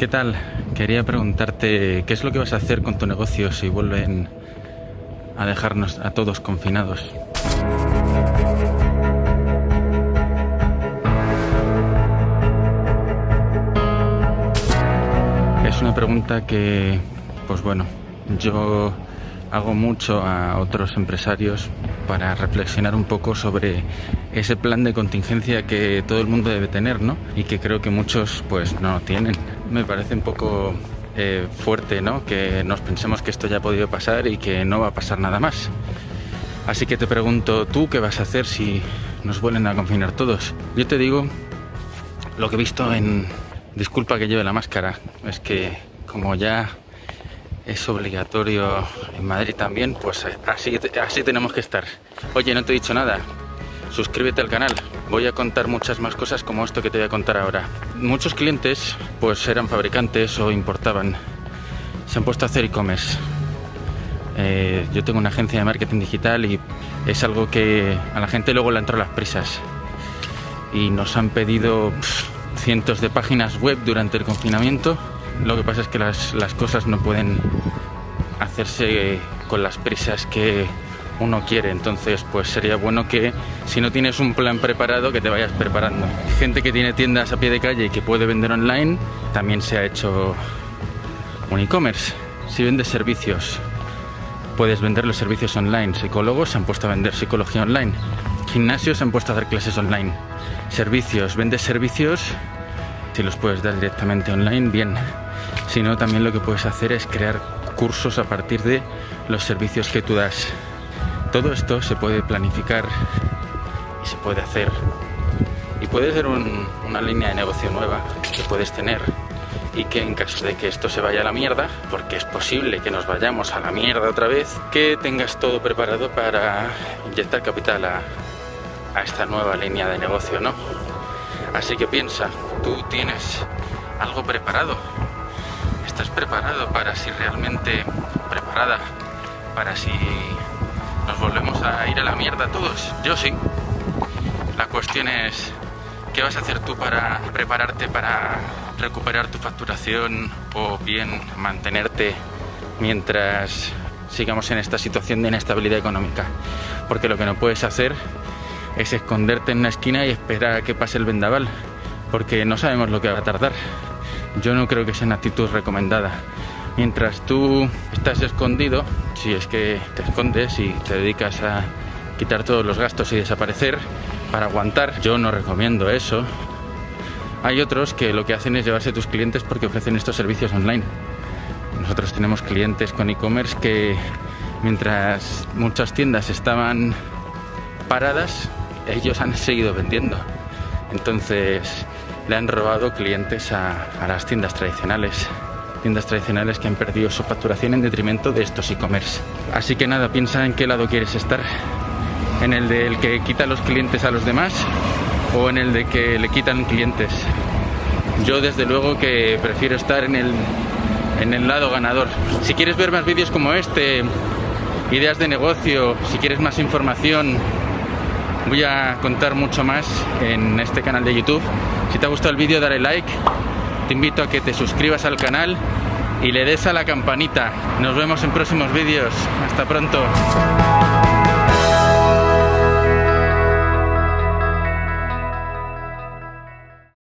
¿Qué tal? Quería preguntarte qué es lo que vas a hacer con tu negocio si vuelven a dejarnos a todos confinados. Es una pregunta que, pues bueno, yo hago mucho a otros empresarios para reflexionar un poco sobre ese plan de contingencia que todo el mundo debe tener, ¿no? Y que creo que muchos pues no tienen. Me parece un poco eh, fuerte, ¿no? Que nos pensemos que esto ya ha podido pasar y que no va a pasar nada más. Así que te pregunto, ¿tú qué vas a hacer si nos vuelven a confinar todos? Yo te digo lo que he visto en... Disculpa que lleve la máscara, es que como ya es obligatorio en Madrid también, pues así, así tenemos que estar. Oye, no te he dicho nada. Suscríbete al canal. Voy a contar muchas más cosas como esto que te voy a contar ahora. Muchos clientes pues eran fabricantes o importaban. Se han puesto a hacer e-commerce. Eh, yo tengo una agencia de marketing digital y es algo que a la gente luego le entró las prisas. Y nos han pedido cientos de páginas web durante el confinamiento lo que pasa es que las, cosas no pueden hacerse con las prisas que uno quiere. Entonces, pues sería bueno que si no tienes un plan preparado, que te vayas preparando. Gente que tiene tiendas a pie de calle y que puede vender online, también se ha hecho un e-commerce. Si vendes servicios, puedes vender los servicios online. Psicólogos se han puesto a vender psicología online. Gimnasios se han puesto a dar clases online. Servicios, vendes servicios, si los puedes dar directamente online, bien sino también lo que puedes hacer es crear cursos a partir de los servicios que tú das. Todo esto se puede planificar y se puede hacer. Y puede ser una línea de negocio nueva que puedes tener y que en caso de que esto se vaya a la mierda, porque es posible que nos vayamos a la mierda otra vez, que tengas todo preparado para inyectar capital a, a esta nueva línea de negocio, ¿no? Así que piensa, tú tienes algo preparado ¿Estás preparado para si realmente preparada para si nos volvemos a ir a la mierda todos? Yo sí. La cuestión es ¿qué vas a hacer tú para prepararte para recuperar tu facturación o bien mantenerte mientras sigamos en esta situación de inestabilidad económica? Porque lo que no puedes hacer es esconderte en una esquina y esperar a que pase el vendaval, porque no sabemos lo que va a tardar yo no creo que sea una actitud recomendada. Mientras tú estás escondido, si es que te escondes y te dedicas a quitar todos los gastos y desaparecer para aguantar, yo no recomiendo eso. Hay otros que lo que hacen es llevarse tus clientes porque ofrecen estos servicios online. Nosotros tenemos clientes con e-commerce que mientras muchas tiendas estaban paradas, ellos han seguido vendiendo. Entonces, le han robado clientes a, las tiendas tradicionales tiendas tradicionales que han perdido su facturación en detrimento de estos e-commerce. Así que nada, piensa en qué lado quieres estar. En el del que quita los clientes a los demás o en el de que le quitan clientes. Yo desde luego que prefiero estar en el, en el lado ganador. Si quieres ver más vídeos como este, ideas de negocio, si quieres más información, voy a contar mucho más en este canal de YouTube si te ha gustado el vídeo dale like, te invito a que te suscribas al canal y le des a la campanita. Nos vemos en próximos vídeos. Hasta pronto.